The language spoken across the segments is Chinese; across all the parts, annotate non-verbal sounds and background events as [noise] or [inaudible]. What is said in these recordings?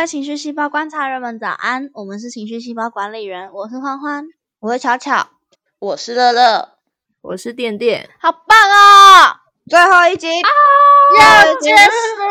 位情绪细胞观察人们早安，我们是情绪细胞管理人，我是欢欢，我是巧巧，我是乐乐，我是电电，好棒哦！最后一集。要结束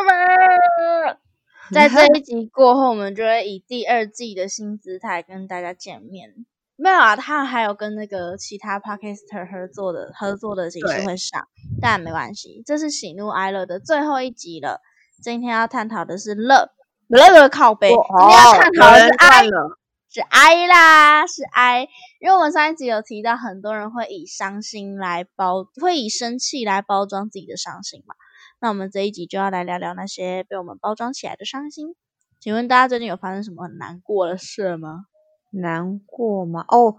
了。[laughs] 在这一集过后，我们就会以第二季的新姿态跟大家见面。没有啊，他还有跟那个其他 podcaster 合作的合作的形式会上，但没关系，这是喜怒哀乐的最后一集了。今天要探讨的是乐，乐乐靠背。今天要探讨的是哀，是哀啦，是哀。因为我们上一集有提到，很多人会以伤心来包，会以生气来包装自己的伤心嘛。那我们这一集就要来聊聊那些被我们包装起来的伤心。请问大家最近有发生什么很难过的事吗？难过吗？哦，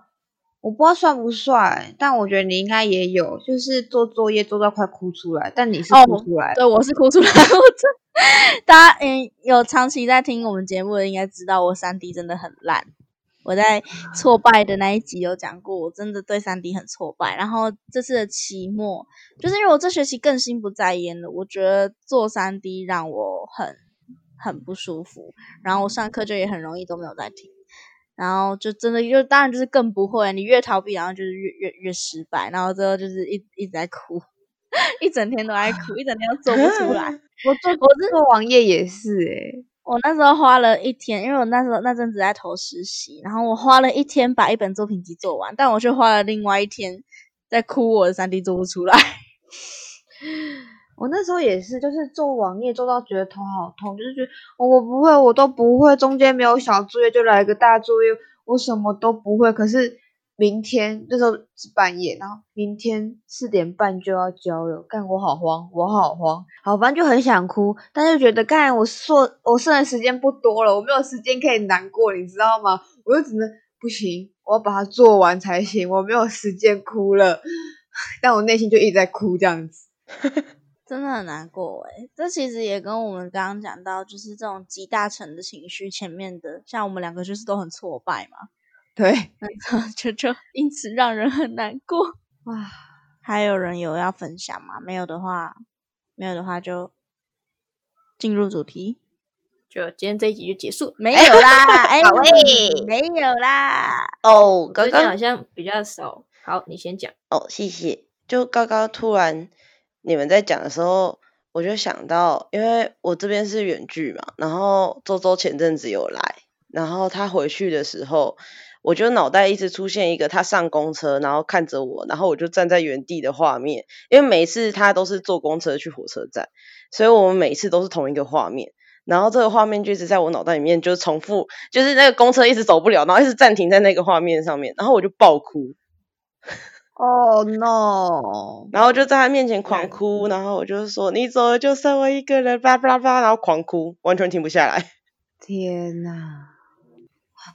我不知道算不算，但我觉得你应该也有，就是做作业做到快哭出来，但你是哭出来，对，我是哭出来。我真，大家嗯有长期在听我们节目的应该知道，我三 D 真的很烂。我在挫败的那一集有讲过，我真的对三 D 很挫败。然后这次的期末，就是因为我这学期更心不在焉了，我觉得做三 D 让我很很不舒服，然后我上课就也很容易都没有在听。然后就真的就当然就是更不会，你越逃避，然后就是越越越失败，然后最后就是一一直在哭，[laughs] 一整天都在哭，一整天都做不出来。我做我做网页也是诶，我那时候花了一天，因为我那时候那阵子在投实习，然后我花了一天把一本作品集做完，但我却花了另外一天在哭我的三 D 做不出来。我那时候也是，就是做网页做到觉得头好痛，就是觉得我不会，我都不会，中间没有小作业就来个大作业，我什么都不会。可是明天那时候是半夜，然后明天四点半就要交了，干我好慌，我好慌，好反正就很想哭，但是觉得干我说我剩的时间不多了，我没有时间可以难过，你知道吗？我就只能不行，我要把它做完才行，我没有时间哭了，[laughs] 但我内心就一直在哭这样子。[laughs] 真的很难过诶，这其实也跟我们刚刚讲到，就是这种集大成的情绪，前面的像我们两个就是都很挫败嘛，对，[laughs] 就就因此让人很难过 [laughs] 哇。还有人有要分享吗？没有的话，没有的话就进入主题，就今天这一集就结束。没有啦，[laughs] 哎，没有啦。哦，刚刚好像比较少。好，你先讲。哦，谢谢。就刚刚突然。你们在讲的时候，我就想到，因为我这边是远距嘛，然后周周前阵子有来，然后他回去的时候，我就脑袋一直出现一个他上公车，然后看着我，然后我就站在原地的画面，因为每次他都是坐公车去火车站，所以我们每次都是同一个画面，然后这个画面就一直在我脑袋里面就是重复，就是那个公车一直走不了，然后一直暂停在那个画面上面，然后我就爆哭。Oh no！然后就在他面前狂哭，然后我就说：“你走了就剩我一个人，叭叭叭，然后狂哭，完全停不下来。天哪！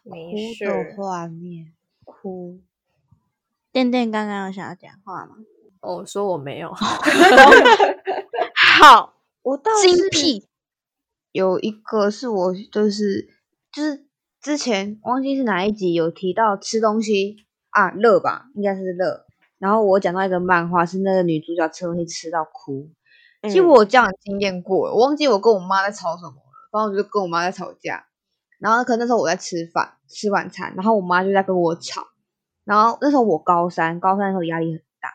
没事。画面哭。电电刚刚有想要讲话吗？哦，说我没有。[laughs] [laughs] 好，我倒精辟。有一个是我就是就是之前忘记是哪一集有提到吃东西啊，乐吧，应该是乐。然后我讲到一个漫画，是那个女主角吃东西吃到哭。其实我有这样的经验过，我忘记我跟我妈在吵什么了。反正我就跟我妈在吵架。然后可能那时候我在吃饭吃晚餐，然后我妈就在跟我吵。然后那时候我高三，高三的时候压力很大，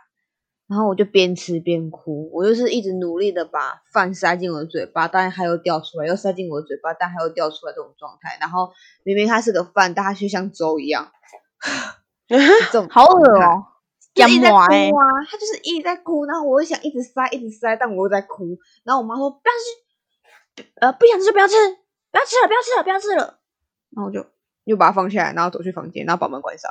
然后我就边吃边哭。我就是一直努力的把饭塞进我的嘴巴，但还又掉出来，又塞进我的嘴巴，但还又掉出来这种状态。然后明明它是个饭，但它却像粥一样 [laughs] [laughs] 这种好恶哦。一直在哭啊，他就是一直在哭，然后我就想一直塞，一直塞，但我又在哭。然后我妈说：“不要吃，呃，不想吃就不要吃，不要吃了，不要吃了，不要吃了。”然后我就又把它放下来，然后走去房间，然后把门关上。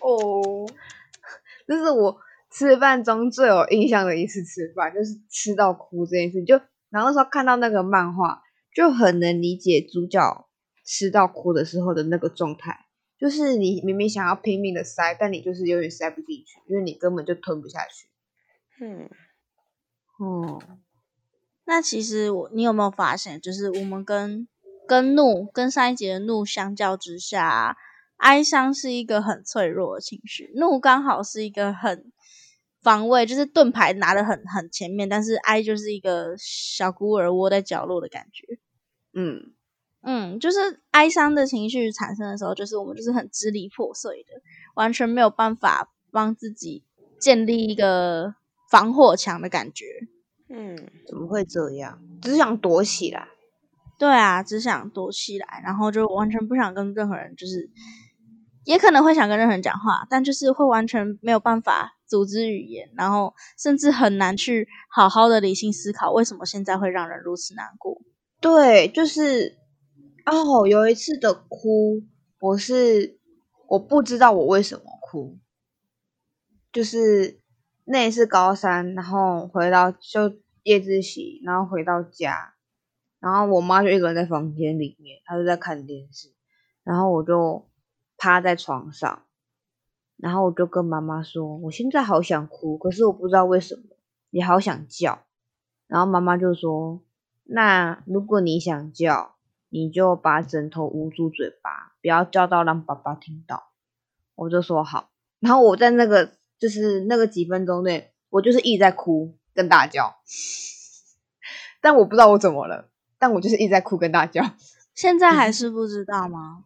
哦，[laughs] 这是我吃饭中最有印象的一次吃饭，就是吃到哭这件事。就然后那时候看到那个漫画，就很能理解主角吃到哭的时候的那个状态。就是你明明想要拼命的塞，但你就是永远塞不进去，因为你根本就吞不下去。嗯，哦，那其实我你有没有发现，就是我们跟跟怒跟上一节的怒相较之下，哀伤是一个很脆弱的情绪，怒刚好是一个很防卫，就是盾牌拿的很很前面，但是哀就是一个小孤儿窝在角落的感觉。嗯，嗯，就是哀伤的情绪产生的时候，就是我们就是很支离破碎的，完全没有办法帮自己建立一个防火墙的感觉。嗯，怎么会这样？只想躲起来。对啊，只想躲起来，然后就完全不想跟任何人，就是也可能会想跟任何人讲话，但就是会完全没有办法组织语言，然后甚至很难去好好的理性思考为什么现在会让人如此难过。对，就是哦，有一次的哭，我是我不知道我为什么哭，就是那一次高三，然后回到就夜自习，然后回到家，然后我妈就一个人在房间里面，她就在看电视，然后我就趴在床上，然后我就跟妈妈说，我现在好想哭，可是我不知道为什么，也好想叫，然后妈妈就说。那如果你想叫，你就把枕头捂住嘴巴，不要叫到让爸爸听到。我就说好。然后我在那个就是那个几分钟内，我就是一直在哭跟大叫，但我不知道我怎么了，但我就是一直在哭跟大叫。[laughs] 现在还是不知道吗？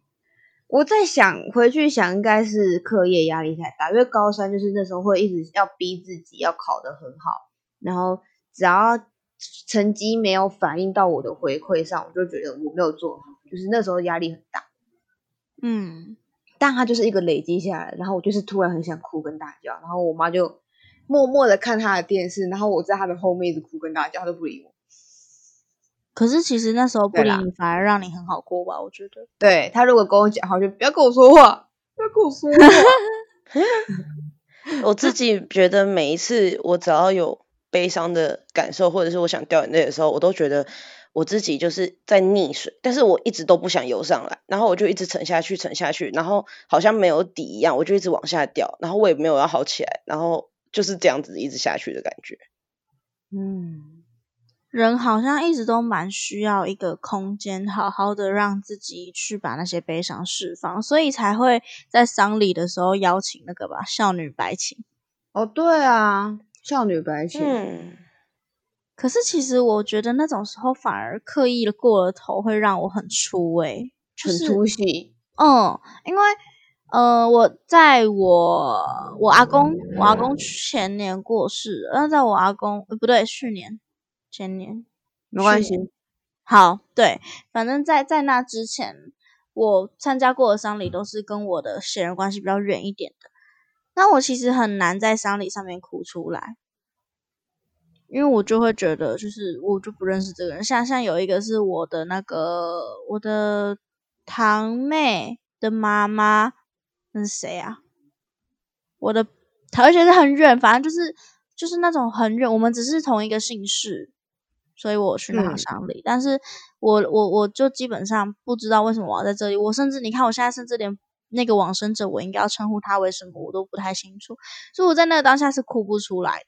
我在想回去想，应该是课业压力太大，因为高三就是那时候会一直要逼自己要考得很好，然后只要。成绩没有反映到我的回馈上，我就觉得我没有做好，就是那时候压力很大。嗯，但他就是一个累积下来，然后我就是突然很想哭跟大叫，然后我妈就默默的看他的电视，然后我在他的后面一直哭跟大叫，他都不理我。可是其实那时候不理你，反而让你很好过吧？我觉得。对他如果跟我讲话，就不要跟我说话，不要跟我说话。[laughs] 我自己觉得每一次我只要有。悲伤的感受，或者是我想掉眼泪的时候，我都觉得我自己就是在溺水，但是我一直都不想游上来，然后我就一直沉下去，沉下去，然后好像没有底一样，我就一直往下掉，然后我也没有要好起来，然后就是这样子一直下去的感觉。嗯，人好像一直都蛮需要一个空间，好好的让自己去把那些悲伤释放，所以才会在丧礼的时候邀请那个吧，少女白琴。哦，对啊。少女白裙，嗯，可是其实我觉得那种时候反而刻意的过了头，会让我很出味，很出戏。嗯，因为呃，我在我我阿公，我阿公前年过世，那在我阿公呃不对，去年前年没关系。好，对，反正在在那之前，我参加过的丧礼都是跟我的血缘关系比较远一点的。那我其实很难在丧礼上面哭出来，因为我就会觉得，就是我就不认识这个人。像像有一个是我的那个我的堂妹的妈妈，那是谁啊？我的，而且是很远，反正就是就是那种很远。我们只是同一个姓氏，所以我去那丧礼。但是我我我就基本上不知道为什么我要在这里。我甚至你看，我现在甚至连。那个往生者，我应该要称呼他为什么，我都不太清楚，所以我在那个当下是哭不出来的。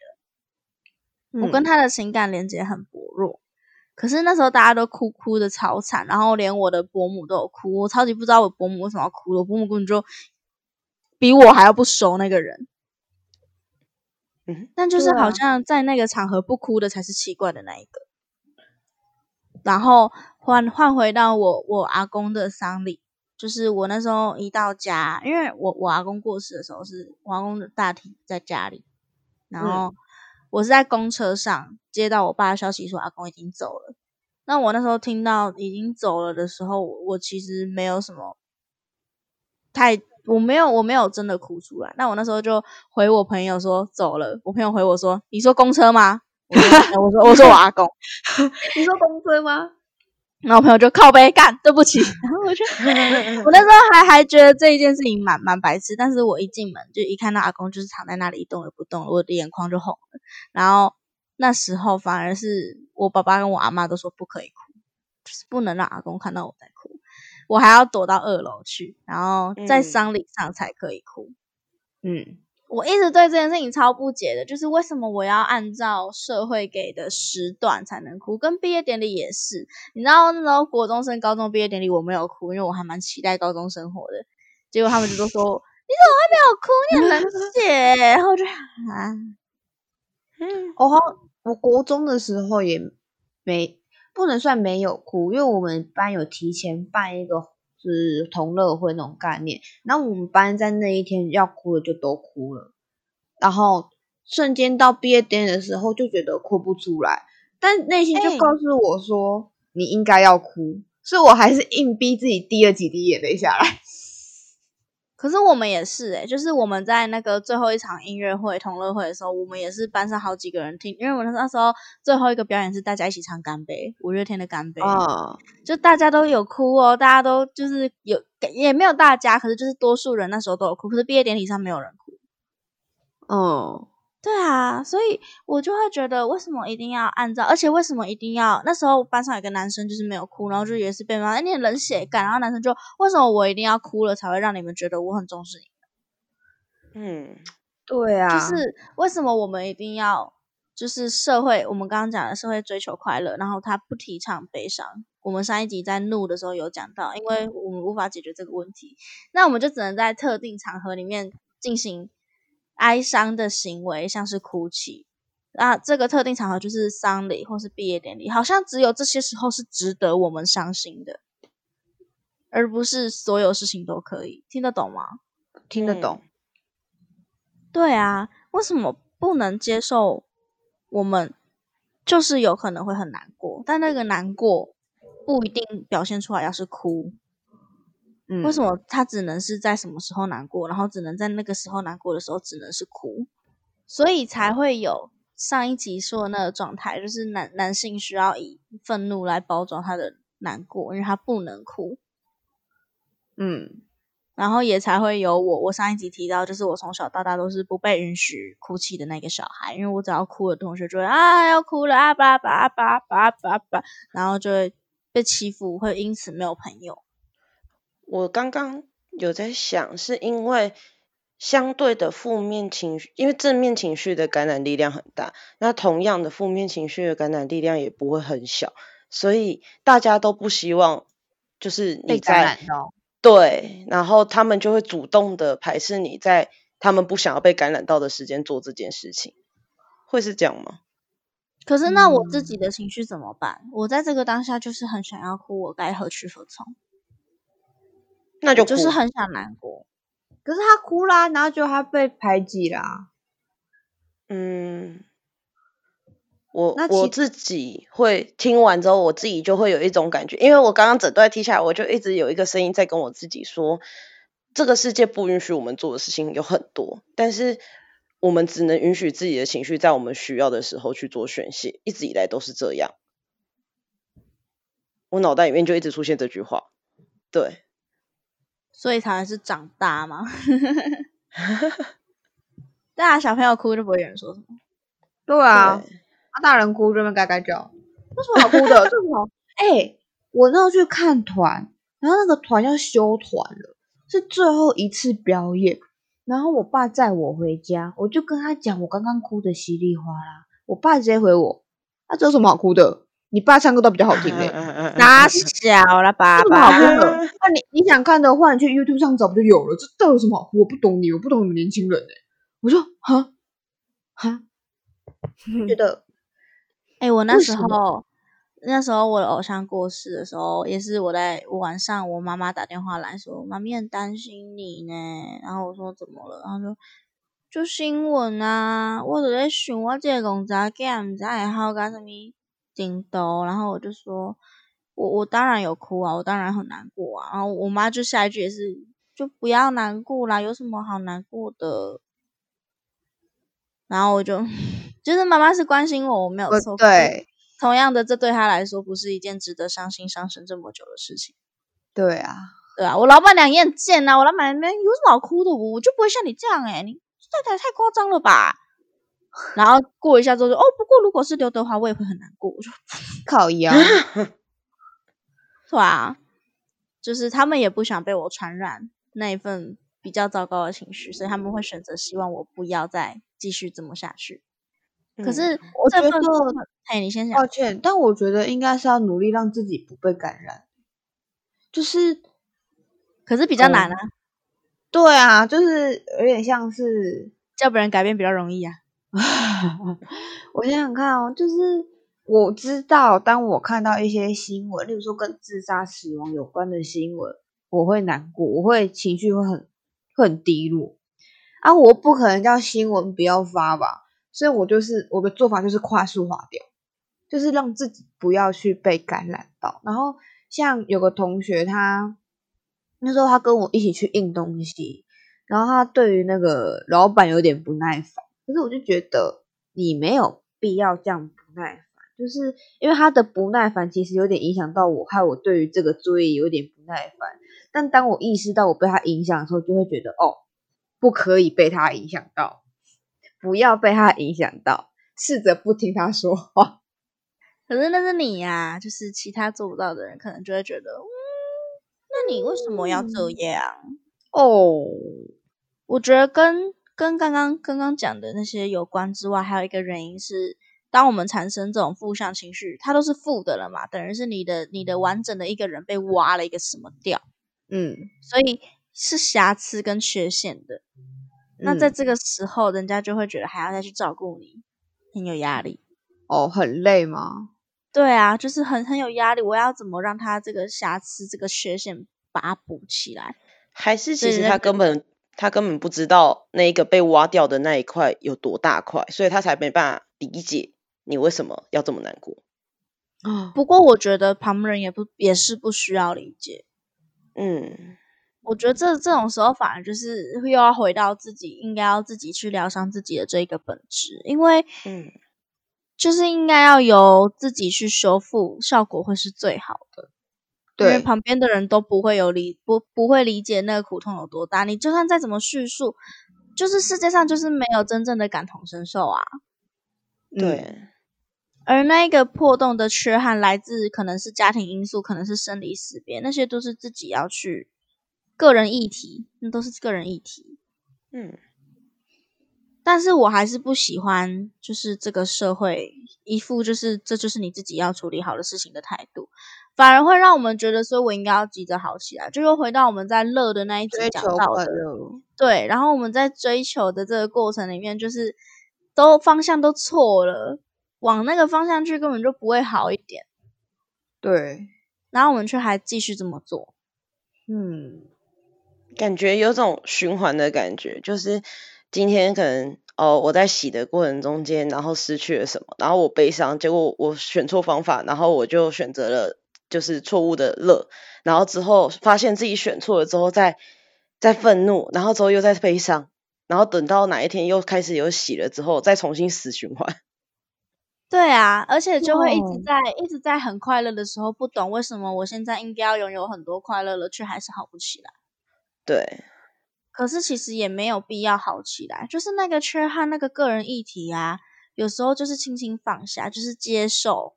我跟他的情感连接很薄弱，可是那时候大家都哭哭的超惨，然后连我的伯母都有哭，我超级不知道我伯母为什么要哭，我伯母根本就比我还要不熟那个人。嗯，但就是好像在那个场合不哭的才是奇怪的那一个。然后换换回到我我阿公的丧礼。就是我那时候一到家，因为我我阿公过世的时候是我阿公的大体在家里，然后我是在公车上接到我爸的消息说阿公已经走了。那我那时候听到已经走了的时候，我其实没有什么太，我没有我没有真的哭出来。那我那时候就回我朋友说走了，我朋友回我说你说公车吗？我 [laughs] 说我说我阿公，[laughs] 你说公车吗？然后朋友就靠背干，对不起。然后我就，[laughs] 我那时候还还觉得这一件事情蛮蛮白痴，但是我一进门就一看到阿公就是躺在那里一动也不动，我的眼眶就红了。然后那时候反而是我爸爸跟我阿妈都说不可以哭，就是不能让阿公看到我在哭，我还要躲到二楼去，然后在丧礼上才可以哭。嗯。我一直对这件事情超不解的，就是为什么我要按照社会给的时段才能哭？跟毕业典礼也是，你知道那时候国中生、高中毕业典礼我没有哭，因为我还蛮期待高中生活的。结果他们就都说你怎么会没有哭？你很冷血。然后就啊，嗯，我好，我国中的时候也没不能算没有哭，因为我们班有提前办一个就是同乐会那种概念，然后我们班在那一天要哭的就都哭了，然后瞬间到毕业典礼的时候就觉得哭不出来，但内心就哎告诉我说、你应该要哭，所以我还是硬逼自己滴了几滴眼泪下来。可是我们也是诶、就是我们在那个最后一场音乐会同乐会的时候，我们也是班上好几个人听，因为我们那时候最后一个表演是大家一起唱《干杯》，五月天的《干杯》哦，就大家都有哭哦，大家都就是有也没有大家，可是就是多数人那时候都有哭，可是毕业典礼上没有人哭。嗯，对啊，所以我就会觉得，为什么一定要按照？而且为什么一定要？那时候班上有个男生就是没有哭，然后就也是被骂，哎，你很冷血感。然后男生就为什么我一定要哭了才会让你们觉得我很重视你？嗯，对啊，就是为什么我们一定要？就是社会，我们刚刚讲的社会追求快乐，然后他不提倡悲伤。我们上一集在怒的时候有讲到，因为我们无法解决这个问题，那我们就只能在特定场合里面进行哀伤的行为，像是哭泣。那这个特定场合就是丧礼或是毕业典礼，好像只有这些时候是值得我们伤心的，而不是所有事情都可以。听得懂吗？听得懂。对啊，为什么不能接受？我们就是有可能会很难过，但那个难过不一定表现出来要是哭。嗯，为什么他只能是在什么时候难过，然后只能在那个时候难过的时候只能是哭，所以才会有上一集说的那个状态，就是男男性需要以愤怒来包装他的难过，因为他不能哭。嗯，然后也才会有我，我上一集提到，就是我从小到大都是不被允许哭泣的那个小孩，因为我只要哭了，同学就会啊要哭了啊吧吧吧吧吧吧，然后就会被欺负，会因此没有朋友。我刚刚有在想，是因为相对的负面情绪，因为正面情绪的感染力量很大，那同样的负面情绪的感染力量也不会很小，所以大家都不希望就是你在感染到。对，然后他们就会主动的排斥你在他们不想要被感染到的时间做这件事情，会是这样吗？可是那我自嗯己的情绪怎么办？我在这个当下就是很想要哭，我该何去何从？那就就是很想难过。可是他哭啦，然后就他被排挤啦。嗯，我那我自己会听完之后，我自己就会有一种感觉，因为我刚刚整段听下来，我就一直有一个声音在跟我自己说，这个世界不允许我们做的事情有很多，但是我们只能允许自己的情绪在我们需要的时候去做宣泄，一直以来都是这样。我脑袋里面就一直出现这句话，对，所以才会是长大嘛。[laughs] [laughs] 对啊，小朋友哭就不会有人说什么。对啊，大人哭这边嘎嘎叫，[laughs] 有什么好哭的？这什么？哎、我那时候去看团，然后那个团要休团了，是最后一次表演。然后我爸载我回家，我就跟他讲我刚刚哭的稀里哗啦。我爸直接回我：“那、这有什么好哭的？你爸唱歌都比较好听嘞、哪小了爸有什么好听？的？那、你你想看的话，你去 YouTube 上找不就有了？这这有什么好哭？我不懂你，我不懂你们年轻人哎、我说哈哈，觉得 [laughs] 哎、我那时候，那时候我的偶像过世的时候，也是我在晚上，我妈妈打电话来说，妈咪很担心你呢。然后我说怎么了？然后说就新闻啊，我就在想我这个公仔囝唔知会好干什么程度。然后我就说，我我当然有哭啊，我当然很难过啊。然后我妈就下一句也是，就不要难过啦，有什么好难过的？然后我就，[laughs] 就是妈妈是关心我，我没有呃错。对同样的，这对他来说不是一件值得伤心伤神这么久的事情，对啊，对啊，我老板娘也很贱呐、我老板娘有什么好哭的？我我就不会像你这样哎、你太太太夸张了吧？然后过一下之后就哦，不过如果是刘德华，我也会很难过。我说 [laughs] 靠腰。对啊，就是他们也不想被我传染那一份比较糟糕的情绪，所以他们会选择希望我不要再继续这么下去。可嗯是这我觉得哎，你先讲抱。歉，但我觉得应该是要努力让自己不被感染。就是可是比较难嗯啊，对啊，就是有点像是，叫别人改变比较容易啊。[laughs] 我想想看哦，就是我知道，当我看到一些新闻，例如说跟自杀、死亡有关的新闻，我会难过，我会情绪会很很低落。啊，我不可能叫新闻不要发吧，所以我就是我的做法就是快速划掉，就是让自己不要去被感染到。然后像有个同学，他那时候他跟我一起去印东西，然后他对于那个老板有点不耐烦，可是我就觉得你没有必要这样不耐烦。就是因为他的不耐烦，其实有点影响到我，害我对于这个作业有点不耐烦。但当我意识到我被他影响的时候，就会觉得哦，不可以被他影响到，不要被他影响到，试着不听他说话。可是那是你呀，就是其他做不到的人，可能就会觉得，嗯，那你为什么要这样？哦，我觉得跟跟刚刚刚刚讲的那些有关之外，还有一个原因是。当我们产生这种负向情绪，它都是负的了嘛，等于是你的你的完整的一个人被挖了一个什么掉，嗯，所以是瑕疵跟缺陷的。那在这个时候，人家就会觉得还要再去照顾你，很有压力。哦，很累吗？对啊，就是很很有压力。我要怎么让他这个瑕疵、这个缺陷把它补起来？还是其实他根本他根本不知道那一个被挖掉的那一块有多大块，所以他才没办法理解。你为什么要这么难过？啊，不过我觉得旁人也不也是不需要理解。嗯，我觉得这这种时候反而就是又要回到自己应该要自己去疗伤自己的这一个本质，因为嗯，就是应该要由自己去修复，效果会是最好的。因为旁边的人都不会有理不不会理解那个苦痛有多大，你就算再怎么叙述，就是世界上就是没有真正的感同身受啊。对。而那个破洞的缺憾来自可能是家庭因素，可能是生离死别，那些都是自己要去个人议题，那都是个人议题。嗯，但是我还是不喜欢，就是这个社会一副就是这就是你自己要处理好的事情的态度，反而会让我们觉得说我应该要急着好起来。就又回到我们在乐的那一集讲到的，对，然后我们在追求的这个过程里面，就是都方向都错了。往那个方向去，根本就不会好一点。对，然后我们却还继续这么做。嗯，感觉有种循环的感觉，就是今天可能哦，我在洗的过程中间，然后失去了什么，然后我悲伤，结果我选错方法，然后我就选择了就是错误的乐，然后之后发现自己选错了之后，再再愤怒，然后之后又在悲伤，然后等到哪一天又开始有喜了之后，再重新死循环。[laughs] 对啊，而且就会一直在一直在很快乐的时候，不懂为什么我现在应该要拥有很多快乐了，却还是好不起来。对，可是其实也没有必要好起来，就是那个缺憾，那个个人议题啊，有时候就是轻轻放下，就是接受。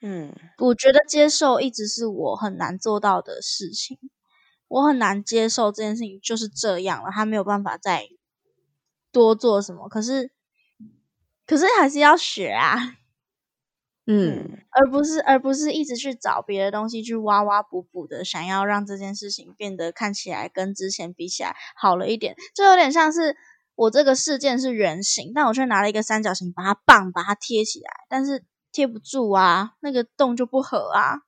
嗯，我觉得接受一直是我很难做到的事情，我很难接受这件事情就是这样了，他没有办法再多做什么。可是。可是还是要学啊，嗯，而不是而不是一直去找别的东西去挖挖补补的，想要让这件事情变得看起来跟之前比起来好了一点，就有点像是我这个事件是圆形，但我却拿了一个三角形把它棒把它贴起来，但是贴不住啊，那个洞就不合啊，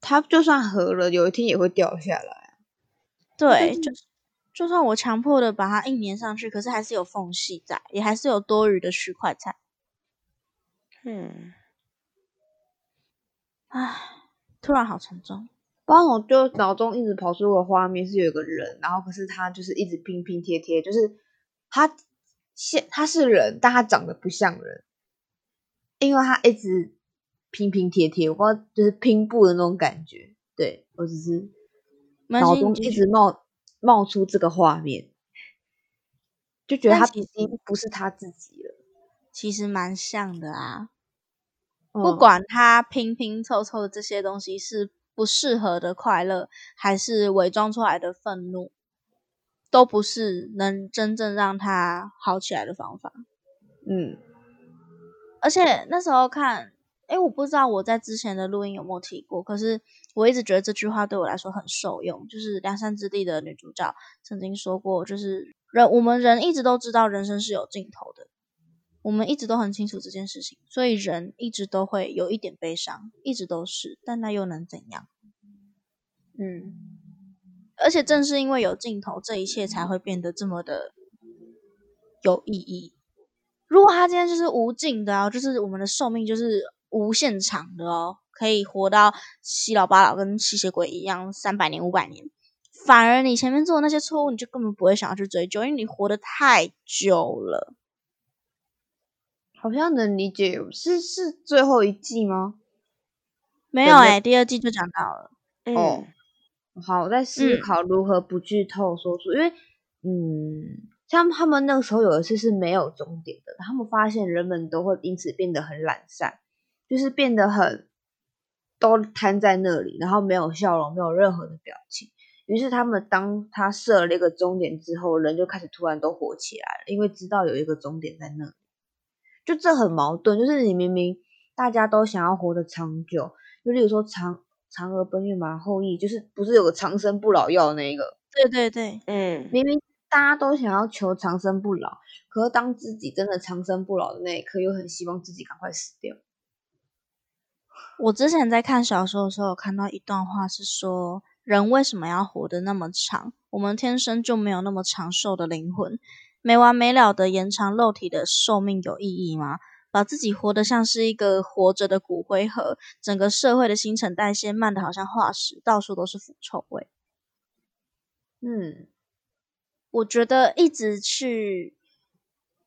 它就算合了，有一天也会掉下来，对，就。就算我强迫的把它硬粘上去，可是还是有缝隙在，也还是有多余的区块在。嗯，唉，突然好沉重。不然后我就脑中一直跑出个画面，是有一个人，然后可是他就是一直拼拼贴贴，就是他现他是人，但他长得不像人，因为他一直拼拼贴贴，我不知道就是拼布的那种感觉。对我只是脑中一直冒。冒出这个画面，就觉得他已经不是他自己了。其实蛮像的啊，不管他拼拼凑凑的这些东西是不适合的快乐，还是伪装出来的愤怒，都不是能真正让他好起来的方法。嗯，而且那时候看。哎，我不知道我在之前的录音有没有提过，可是我一直觉得这句话对我来说很受用。就是《梁山之地》的女主角曾经说过，就是人我们人一直都知道人生是有尽头的，我们一直都很清楚这件事情，所以人一直都会有一点悲伤，一直都是，但那又能怎样？嗯，而且正是因为有镜头，这一切才会变得这么的有意义。如果他今天就是无尽的啊，就是我们的寿命就是无限长的哦，可以活到七老八老，跟吸血鬼一样，三百年、五百年。反而你前面做的那些错误，你就根本不会想要去追究，因为你活得太久了。好像能理解，是是最后一季吗？没有哎、第二季就讲到了。哦嗯，好，我在思考如何不剧透说出，因为嗯，像他们那个时候有一次是没有终点的，他们发现人们都会因此变得很懒散，就是变得很都瘫在那里，然后没有笑容，没有任何的表情。于是他们当他设了一个终点之后，人就开始突然都活起来了，因为知道有一个终点在那里。就这很矛盾，就是你明明大家都想要活得长久，就例如说嫦嫦娥奔月嘛后羿，就是不是有个长生不老药那一个，对对对，嗯，明明大家都想要求长生不老，可是当自己真的长生不老的那一刻，又很希望自己赶快死掉。我之前在看小说的时候，有看到一段话是说，人为什么要活得那么长？我们天生就没有那么长寿的灵魂，没完没了的延长肉体的寿命有意义吗？把自己活得像是一个活着的骨灰盒，整个社会的新陈代谢慢的好像化石，到处都是腐臭味。嗯，我觉得一直去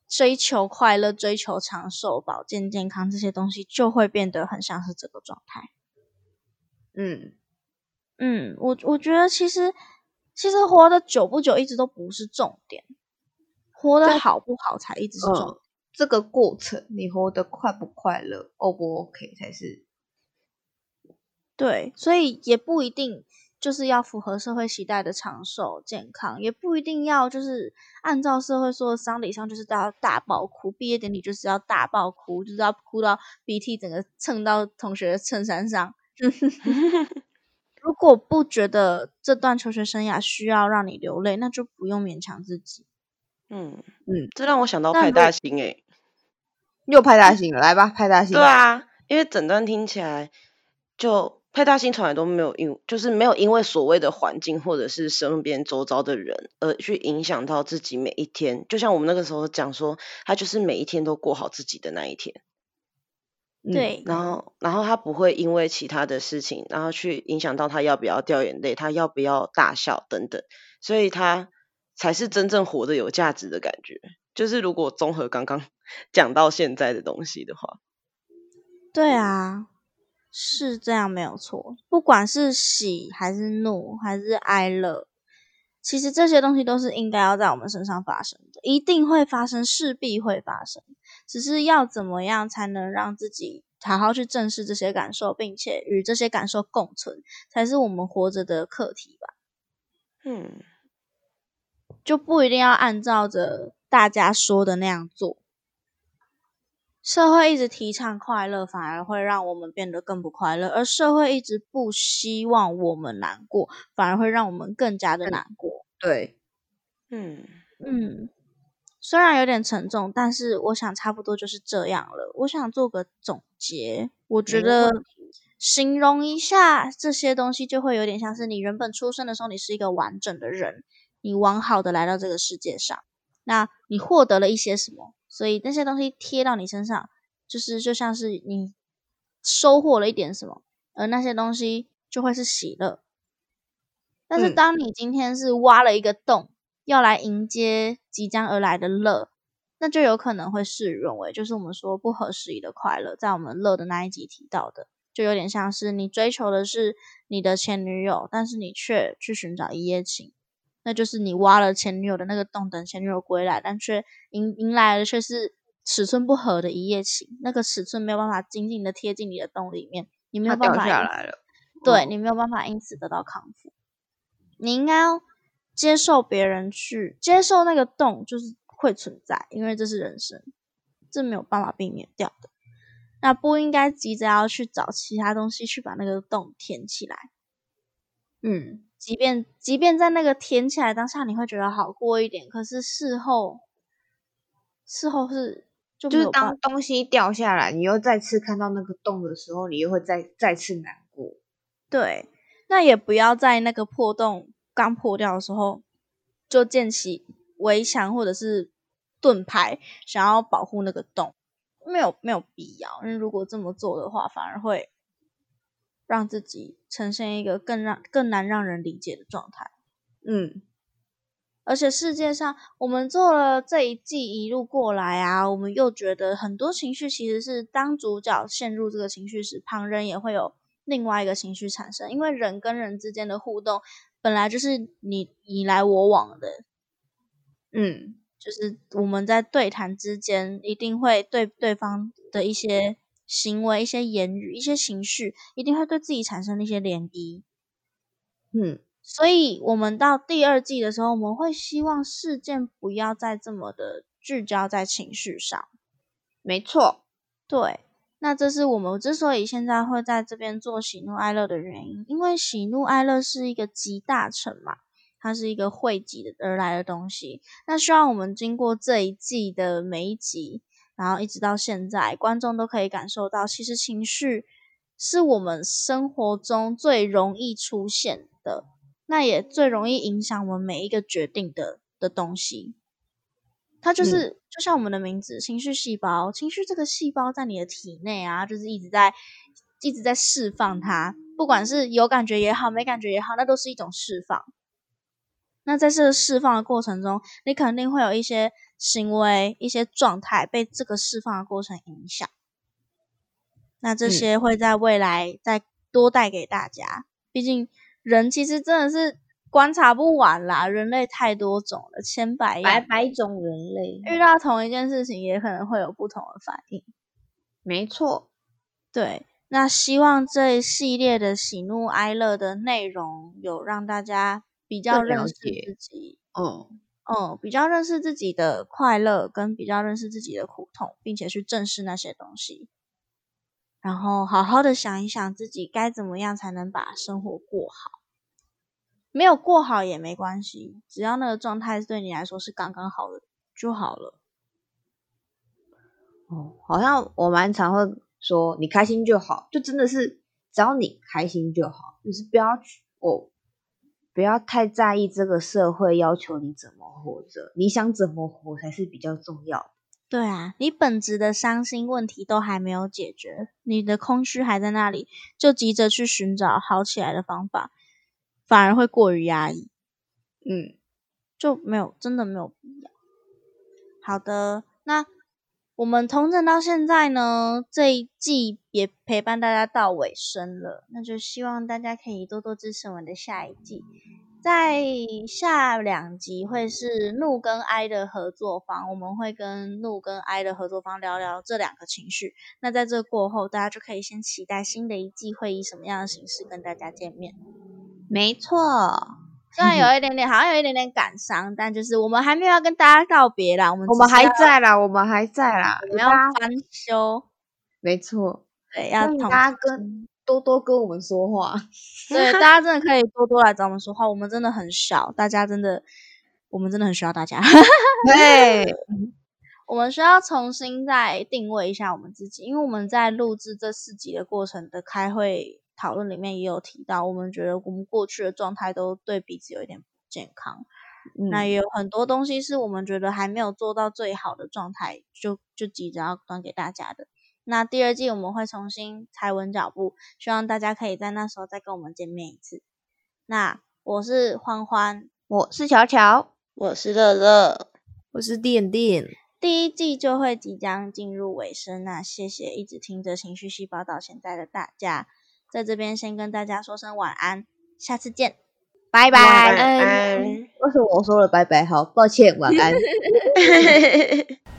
追求快乐、追求长寿、保健健康这些东西，就会变得很像是这个状态。嗯，嗯，我我觉得其实其实活得久不久一直都不是重点，活得好不好才一直是重点。嗯，这个过程你活得快不快乐，O 不 OK 才是。对，所以也不一定就是要符合社会期待的长寿健康，也不一定要就是按照社会说的丧礼上就是都要大爆哭，毕业典礼就是要大爆哭，就是要哭到鼻涕整个蹭到同学的衬衫上。[laughs] 如果不觉得这段求学生涯需要让你流泪，那就不用勉强自己。嗯嗯，这让我想到派大星诶、又派大星了，来吧，派大星。对，啊，因为整段听起来就派大星从来都没有因，就是没有因为所谓的环境或者是身边周遭的人而去影响到自己每一天。就像我们那个时候讲说，他就是每一天都过好自己的那一天，嗯对，然后然后他不会因为其他的事情，然后去影响到他要不要掉眼泪，他要不要大笑等等，所以他才是真正活得有价值的感觉。就是如果综合刚刚 [laughs] 讲到现在的东西的话，对啊，是这样没有错。不管是喜还是怒还是哀乐，其实这些东西都是应该要在我们身上发生的，一定会发生，势必会发生。只是要怎么样才能让自己好好去正视这些感受，并且与这些感受共存，才是我们活着的课题吧。嗯就不一定要按照着大家说的那样做。社会一直提倡快乐，反而会让我们变得更不快乐；而社会一直不希望我们难过，反而会让我们更加的难过。对，嗯嗯，虽然有点沉重，但是我想差不多就是这样了。我想做个总结，我觉得形容一下这些东西，就会有点像是你原本出生的时候，你是一个完整的人，你完好的来到这个世界上，那你获得了一些什么？所以那些东西贴到你身上，就是就像是你收获了一点什么，而那些东西就会是喜乐。但是嗯当你今天是挖了一个洞，要来迎接即将而来的乐，那就有可能会事与愿违，就是我们说不合时宜的快乐，在我们乐的那一集提到的，就有点像是你追求的是你的前女友，但是你却去寻找一夜情，那就是你挖了前女友的那个洞，等前女友归来，但却迎迎来的却是尺寸不合的一夜情，那个尺寸没有办法紧紧的贴近你的洞里面，你没有办法因下来了。对嗯你没有办法因此得到康复。你应该要接受别人去接受那个洞，就是会存在，因为这是人生，这没有办法避免掉的。那不应该急着要去找其他东西去把那个洞填起来。嗯，即便即便在那个填起来当下，你会觉得好过一点，可是事后事后是就就是当东西掉下来，你又再次看到那个洞的时候，你又会再再次难过。对，那也不要在那个破洞刚破掉的时候就建起围墙或者是盾牌，想要保护那个洞，没有没有必要。因为如果这么做的话，反而会让自己呈现一个更让更难让人理解的状态。嗯，而且世界上，我们做了这一季一路过来啊，我们又觉得很多情绪其实是当主角陷入这个情绪时，旁人也会有另外一个情绪产生。因为人跟人之间的互动本来就是你你来我往的，嗯，就是我们在对谈之间一定会对对方的一些行为、一些言语、一些情绪，一定会对自己产生一些涟漪。嗯，所以，我们到第二季的时候，我们会希望事件不要再这么的聚焦在情绪上。没错。对，那这是我们之所以现在会在这边做喜怒哀乐的原因，因为喜怒哀乐是一个集大成嘛，它是一个汇集的而来的东西。那希望我们经过这一季的每一集，然后一直到现在，观众都可以感受到，其实情绪是我们生活中最容易出现的，那也最容易影响我们每一个决定的的东西。它就是、就像我们的名字“情绪细胞”，情绪这个细胞在你的体内啊，就是一直在一直在释放它，不管是有感觉也好，没感觉也好，那都是一种释放。那在这个释放的过程中，你肯定会有一些行为、一些状态被这个释放的过程影响。那这嗯些会在未来再多带给大家。毕竟人其实真的是观察不完啦，人类太多种了，千百百样，百种人类，遇到同一件事情也可能会有不同的反应。没错。对，那希望这一系列的喜怒哀乐的内容有让大家比较认识自己，嗯，嗯，比较认识自己的快乐，跟比较认识自己的苦痛，并且去正视那些东西，然后好好的想一想自己该怎么样才能把生活过好。没有过好也没关系，只要那个状态对你来说是刚刚好的就好了。哦，好像我蛮常会说你开心就好，就真的是只要你开心就好，就是不要去哦，不要太在意这个社会要求你怎么活着，你想怎么活才是比较重要的。对啊，你本质的伤心问题都还没有解决，你的空虚还在那里，就急着去寻找好起来的方法，反而会过于压抑，嗯，就没有真的没有必要。好的，那我们同整到现在呢，这一季也陪伴大家到尾声了，那就希望大家可以多多支持我们的下一季。在下两集会是怒跟哀的合作方，我们会跟怒跟哀的合作方聊聊这两个情绪。那在这过后，大家就可以先期待新的一季会以什么样的形式跟大家见面。没错，虽然有一点点，好像有一点点感伤，但就是我们还没有要跟大家告别啦，我们我们还在啦，我们还在啦，我们要翻修，没错，对，要大家跟多多跟我们说话。对，大家真的可以多多来找我们说话，我们真的很小，大家真的，我们真的很需要大家。[laughs] 对，我们需要重新再定位一下我们自己，因为我们在录制这四集的过程的开会讨论里面也有提到，我们觉得我们过去的状态都对彼此有一点不健康，那嗯。也有很多东西是我们觉得还没有做到最好的状态，就就急着要端给大家的。那第二季我们会重新踩稳脚步，希望大家可以在那时候再跟我们见面一次。那我是欢欢，我是乔乔，我是乐乐，我是电电，第一季就会即将进入尾声，那谢谢一直听着情绪细胞到现在的大家，在这边先跟大家说声晚安，下次见，拜晚拜。安。为什么我说了拜拜？好，抱歉，晚安。[laughs]